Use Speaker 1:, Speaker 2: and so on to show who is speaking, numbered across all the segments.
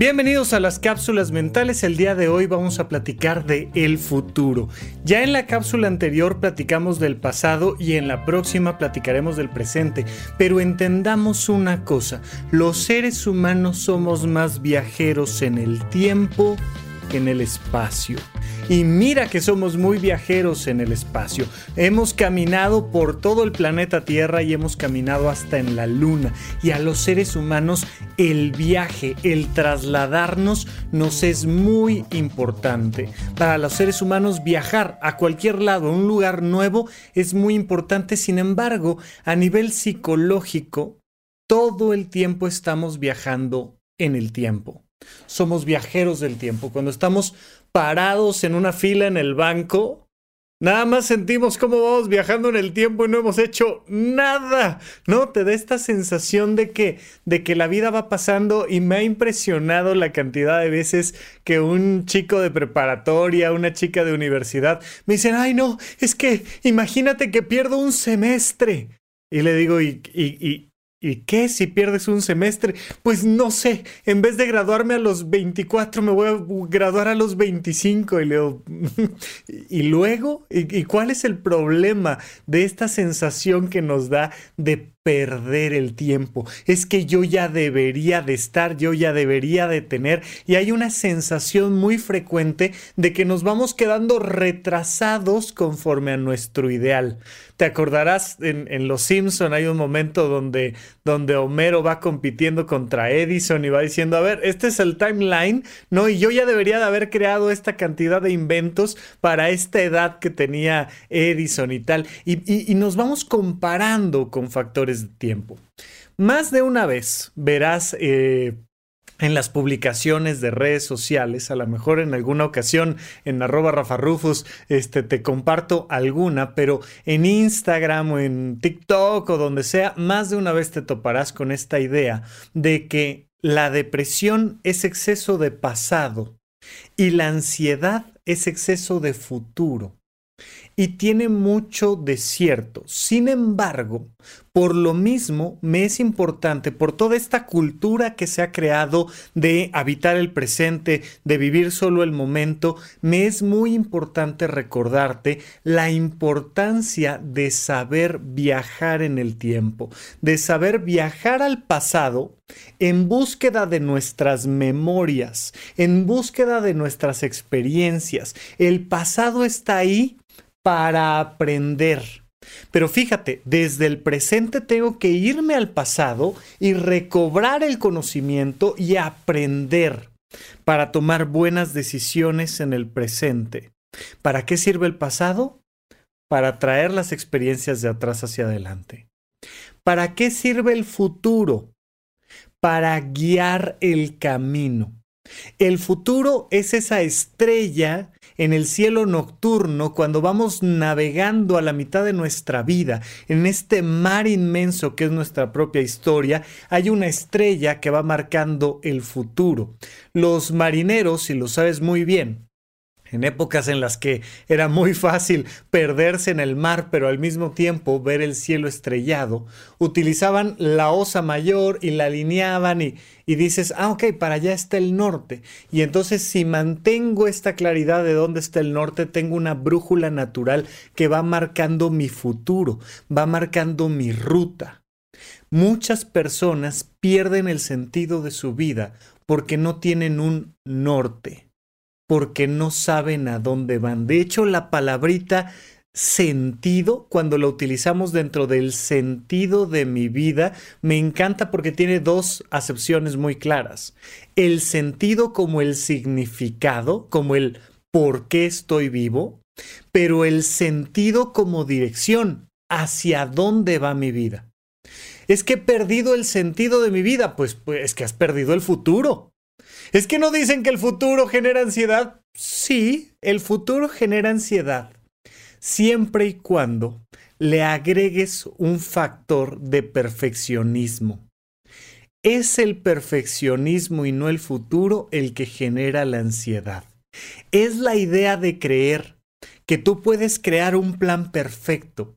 Speaker 1: Bienvenidos a las cápsulas mentales. El día de hoy vamos a platicar de el futuro. Ya en la cápsula anterior platicamos del pasado y en la próxima platicaremos del presente. Pero entendamos una cosa, los seres humanos somos más viajeros en el tiempo en el espacio. Y mira que somos muy viajeros en el espacio. Hemos caminado por todo el planeta Tierra y hemos caminado hasta en la Luna. Y a los seres humanos el viaje, el trasladarnos nos es muy importante. Para los seres humanos viajar a cualquier lado, a un lugar nuevo, es muy importante. Sin embargo, a nivel psicológico, todo el tiempo estamos viajando en el tiempo. Somos viajeros del tiempo. Cuando estamos parados en una fila en el banco, nada más sentimos cómo vamos viajando en el tiempo y no hemos hecho nada. ¿No? Te da esta sensación de que, de que la vida va pasando y me ha impresionado la cantidad de veces que un chico de preparatoria, una chica de universidad, me dicen, ay no, es que imagínate que pierdo un semestre. Y le digo, ¿y, y, ¿Y qué si pierdes un semestre? Pues no sé, en vez de graduarme a los 24 me voy a graduar a los 25 y leo, ¿y luego? ¿Y, cuál es el problema de esta sensación que nos da de perder el tiempo. Es que yo ya debería de estar, yo ya debería de tener. Y hay una sensación muy frecuente de que nos vamos quedando retrasados conforme a nuestro ideal. Te acordarás en, Los Simpson hay un momento donde, donde Homero va compitiendo contra Edison y va diciendo, a ver, este es el timeline, ¿no? Y yo ya debería de haber creado esta cantidad de inventos para esta edad que tenía Edison y tal. y nos vamos comparando con factores de tiempo. Más de una vez verás eh, en las publicaciones de redes sociales, a lo mejor en alguna ocasión en arroba este, te comparto alguna, pero en Instagram o en TikTok o donde sea, más de una vez te toparás con esta idea de que la depresión es exceso de pasado y la ansiedad es exceso de futuro y tiene mucho de cierto. Sin embargo, por lo mismo, me es importante, por toda esta cultura que se ha creado de habitar el presente, de vivir solo el momento, me es muy importante recordarte la importancia de saber viajar en el tiempo, de saber viajar al pasado en búsqueda de nuestras memorias, en búsqueda de nuestras experiencias. El pasado está ahí para aprender. Pero fíjate, desde el presente tengo que irme al pasado y recobrar el conocimiento y aprender para tomar buenas decisiones en el presente. ¿Para qué sirve el pasado? Para traer las experiencias de atrás hacia adelante. ¿Para qué sirve el futuro? Para guiar el camino. El futuro es esa estrella en el cielo nocturno cuando vamos navegando a la mitad de nuestra vida, en este mar inmenso que es nuestra propia historia, hay una estrella que va marcando el futuro. Los marineros, si lo sabes muy bien, en épocas en las que era muy fácil perderse en el mar, pero al mismo tiempo ver el cielo estrellado, utilizaban la osa mayor y la alineaban y, y, dices, ah, ok, para allá está el norte. Y entonces si mantengo esta claridad de dónde está el norte, tengo una brújula natural que va marcando mi futuro, va marcando mi ruta. Muchas personas pierden el sentido de su vida porque no tienen un norte porque no saben a dónde van. De hecho, la palabrita sentido, cuando la utilizamos dentro del sentido de mi vida, me encanta porque tiene dos acepciones muy claras. El sentido como el significado, como el por qué estoy vivo, pero el sentido como dirección, hacia dónde va mi vida. Es que he perdido el sentido de mi vida, pues, pues es que has perdido el futuro. ¿Es que no dicen que el futuro genera ansiedad? Sí, el futuro genera ansiedad, siempre y cuando le agregues un factor de perfeccionismo. Es el perfeccionismo y no el futuro el que genera la ansiedad. Es la idea de creer que tú puedes crear un plan perfecto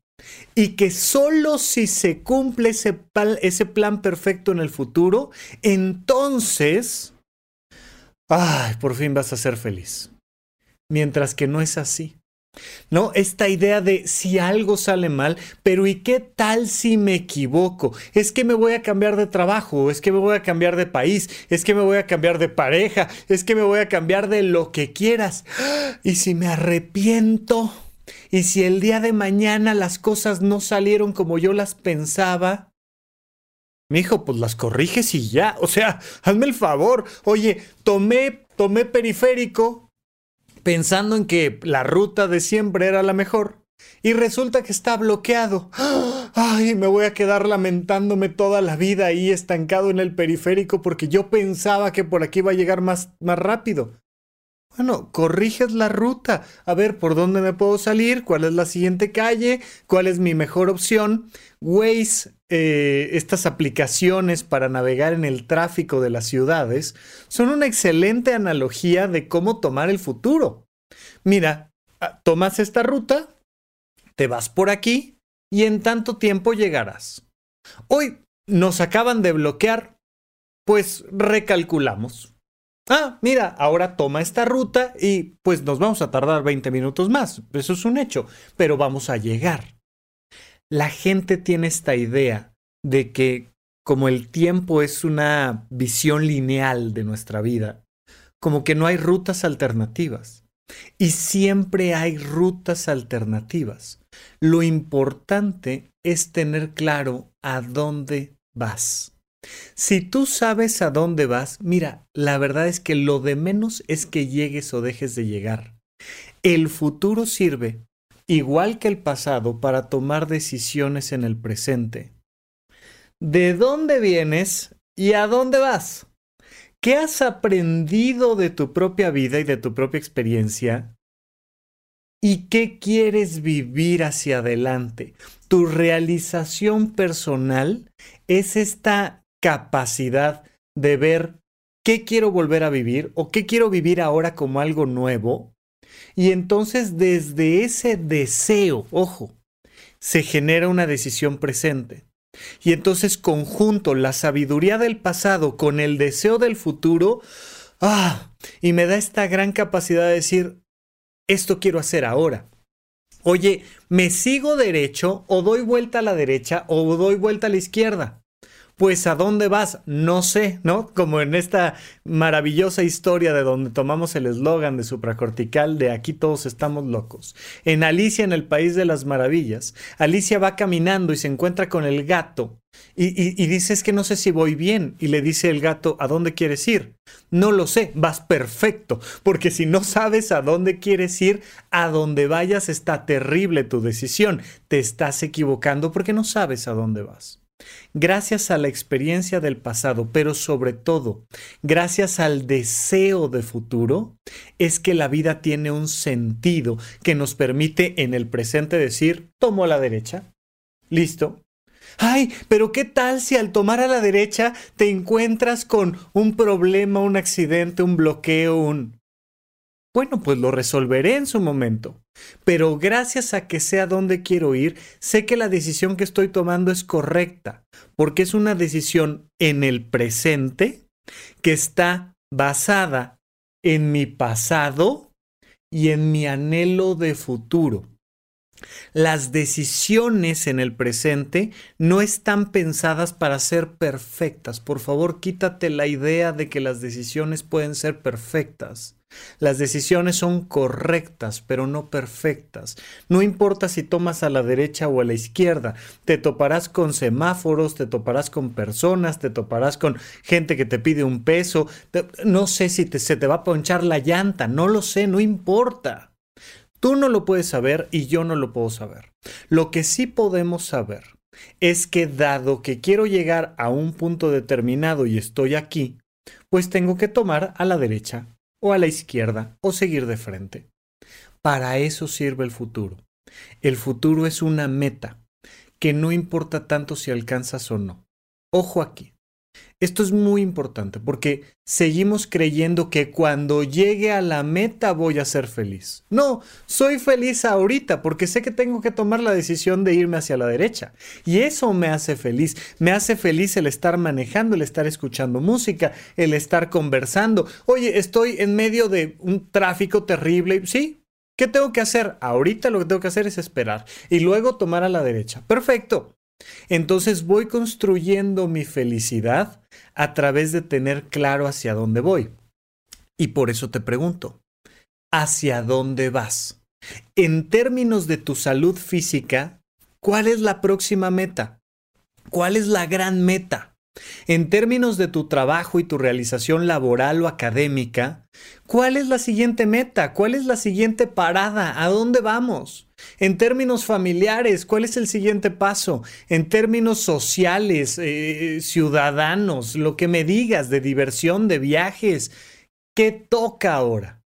Speaker 1: y que solo si se cumple ese, ese plan perfecto en el futuro, entonces ay, por fin vas a ser feliz. Mientras que no es así. ¿no? Esta idea de si algo sale mal, pero ¿y qué tal si me equivoco? Es que me voy a cambiar de trabajo, es que me voy a cambiar de país, es que me voy a cambiar de pareja, es que me voy a cambiar de lo que quieras. ¿Y si me arrepiento? ¿Y si el día de mañana las cosas no salieron como yo las pensaba? Mi hijo, pues las corriges y ya. O sea, hazme el favor. Oye, tomé, tomé periférico, pensando en que la ruta de siempre era la mejor. Y resulta que está bloqueado. Ay, me voy a quedar lamentándome toda la vida ahí estancado en el periférico porque yo pensaba que por aquí iba a llegar más, más rápido. Bueno, corriges la ruta. A ver, ¿por dónde me puedo salir? ¿Cuál es la siguiente calle? ¿Cuál es mi mejor opción? Waze, eh, estas aplicaciones para navegar en el tráfico de las ciudades, son una excelente analogía de cómo tomar el futuro. Mira, ah, tomas esta ruta, te vas por aquí y en tanto tiempo llegarás. Hoy nos acaban de bloquear, pues recalculamos. Ah, mira, ahora toma esta ruta y pues nos vamos a tardar 20 minutos más. Eso es un hecho, pero vamos a llegar. La gente tiene esta idea de que como el tiempo es una visión lineal de nuestra vida, como que no hay rutas alternativas. Y siempre hay rutas alternativas. Lo importante es tener claro a dónde vas. Si tú sabes a dónde vas, mira, la verdad es que lo de menos es que llegues o dejes de llegar. El futuro sirve, igual que el pasado, para tomar decisiones en el presente. ¿De dónde vienes y a dónde vas? ¿Qué has aprendido de tu propia vida y de tu propia experiencia? ¿Y qué quieres vivir hacia adelante? Tu realización personal es esta capacidad de ver qué quiero volver a vivir o qué quiero vivir ahora como algo nuevo. Y entonces desde ese deseo, ojo, se genera una decisión presente. Y entonces conjunto la sabiduría del pasado con el deseo del futuro, ah, y me da esta gran capacidad de decir, esto quiero hacer ahora. Oye, ¿me sigo derecho o doy vuelta a la derecha o doy vuelta a la izquierda? Pues ¿a dónde vas? No sé, ¿no? Como en esta maravillosa historia de donde tomamos el eslogan de supracortical de aquí todos estamos locos. En Alicia en el País de las Maravillas, Alicia va caminando y se encuentra con el gato y, y, dice es que no sé si voy bien y le dice el gato ¿a dónde quieres ir? No lo sé, vas perfecto, porque si no sabes a dónde quieres ir, a dónde vayas está terrible tu decisión, te estás equivocando porque no sabes a dónde vas gracias a la experiencia del pasado, pero sobre todo, gracias al deseo de futuro, es que la vida tiene un sentido que nos permite en el presente decir, tomo a la derecha, listo. Ay, pero ¿qué tal si al tomar a la derecha te encuentras con un problema, un accidente, un bloqueo, un... Bueno, pues lo resolveré en su momento. Pero gracias a que sé a dónde quiero ir, sé que la decisión que estoy tomando es correcta, porque es una decisión en el presente que está basada en mi pasado y en mi anhelo de futuro. Las decisiones en el presente no están pensadas para ser perfectas. Por favor, quítate la idea de que las decisiones pueden ser perfectas. Las decisiones son correctas, pero no perfectas. No importa si tomas a la derecha o a la izquierda, te toparás con semáforos, te toparás con personas, te toparás con gente que te pide un peso, no sé si se te va a ponchar la llanta, no lo sé, no importa. Tú no lo puedes saber y yo no lo puedo saber. Lo que sí podemos saber es que dado que quiero llegar a un punto determinado y estoy aquí, pues tengo que tomar a la derecha o a la izquierda o seguir de frente. Para eso sirve el futuro. El futuro es una meta que no importa tanto si alcanzas o no. Ojo aquí, Esto es muy importante porque seguimos creyendo que cuando llegue a la meta voy a ser feliz. No, soy feliz ahorita porque sé que tengo que tomar la decisión de irme hacia la derecha. Y eso me hace feliz. Me hace feliz el estar manejando, el estar escuchando música, el estar conversando. Oye, estoy en medio de un tráfico terrible. Sí, ¿Qué tengo que hacer? Ahorita lo que tengo que hacer es esperar y luego tomar a la derecha. Perfecto. Entonces voy construyendo mi felicidad a través de tener claro hacia dónde voy. Y por eso te pregunto, ¿hacia dónde vas? En términos de tu salud física, ¿cuál es la próxima meta? ¿Cuál es la gran meta? En términos de tu trabajo y tu realización laboral o académica, ¿cuál es la siguiente meta? ¿Cuál es la siguiente parada? ¿A dónde vamos? En términos familiares, ¿cuál es el siguiente paso? En términos sociales, eh, ciudadanos, lo que me digas de diversión, de viajes, ¿qué toca ahora?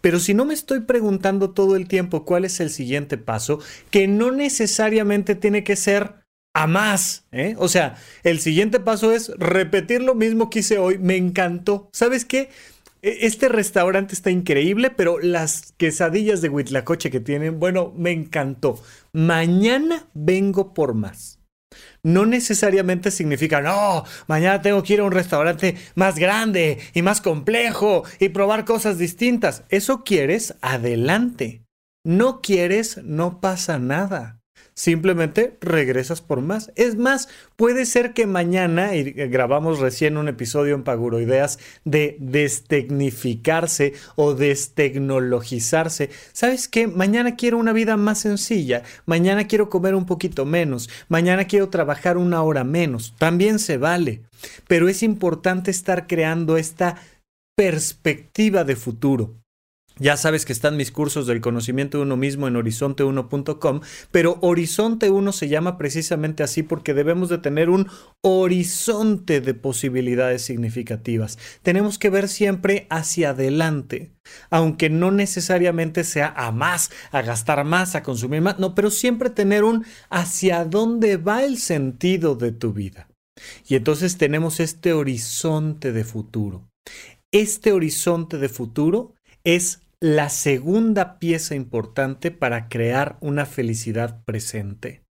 Speaker 1: Pero si no me estoy preguntando todo el tiempo cuál es el siguiente paso, que no necesariamente tiene que ser a más. ¿eh? O sea, el siguiente paso es repetir lo mismo que hice hoy. Me encantó. ¿Sabes qué? E, este restaurante está increíble, pero las quesadillas de Huitlacoche que tienen, bueno, me encantó. Mañana vengo por más. No necesariamente significa, no, mañana tengo que ir a un restaurante más grande y más complejo y probar cosas distintas. Eso quieres, adelante. No quieres, no pasa nada simplemente regresas por más. Es más, puede ser que mañana, y grabamos recién un episodio en Paguroideas de destecnificarse o destecnologizarse. ¿Sabes qué? Mañana quiero una vida más sencilla, mañana quiero comer un poquito menos, mañana quiero trabajar una hora menos. También se vale, pero es importante estar creando esta perspectiva de futuro. Ya sabes que están mis cursos del conocimiento de uno mismo en horizonte1.com, pero Horizonte 1 se llama precisamente así porque debemos de tener un horizonte de posibilidades significativas. Tenemos que ver siempre hacia adelante, aunque no necesariamente sea a más, a gastar más, a consumir más, no, pero siempre tener un hacia dónde va el sentido de tu vida. Y entonces tenemos este horizonte de futuro. Este horizonte de futuro es la segunda pieza importante para crear una felicidad presente.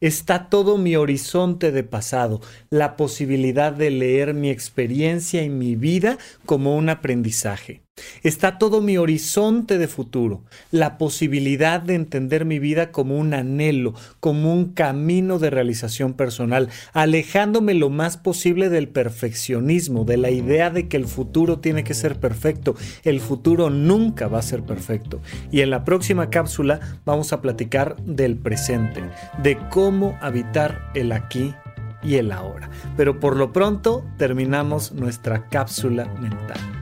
Speaker 1: Está todo mi horizonte de pasado, la posibilidad de leer mi experiencia y mi vida como un aprendizaje. Está todo mi horizonte de futuro, la posibilidad de entender mi vida como un anhelo, como un camino de realización personal, alejándome lo más posible del perfeccionismo, de la idea de que el futuro tiene que ser perfecto. El futuro nunca va a ser perfecto. Y en la próxima cápsula vamos a platicar del presente, de cómo habitar el aquí y el ahora. Pero por lo pronto terminamos nuestra cápsula mental.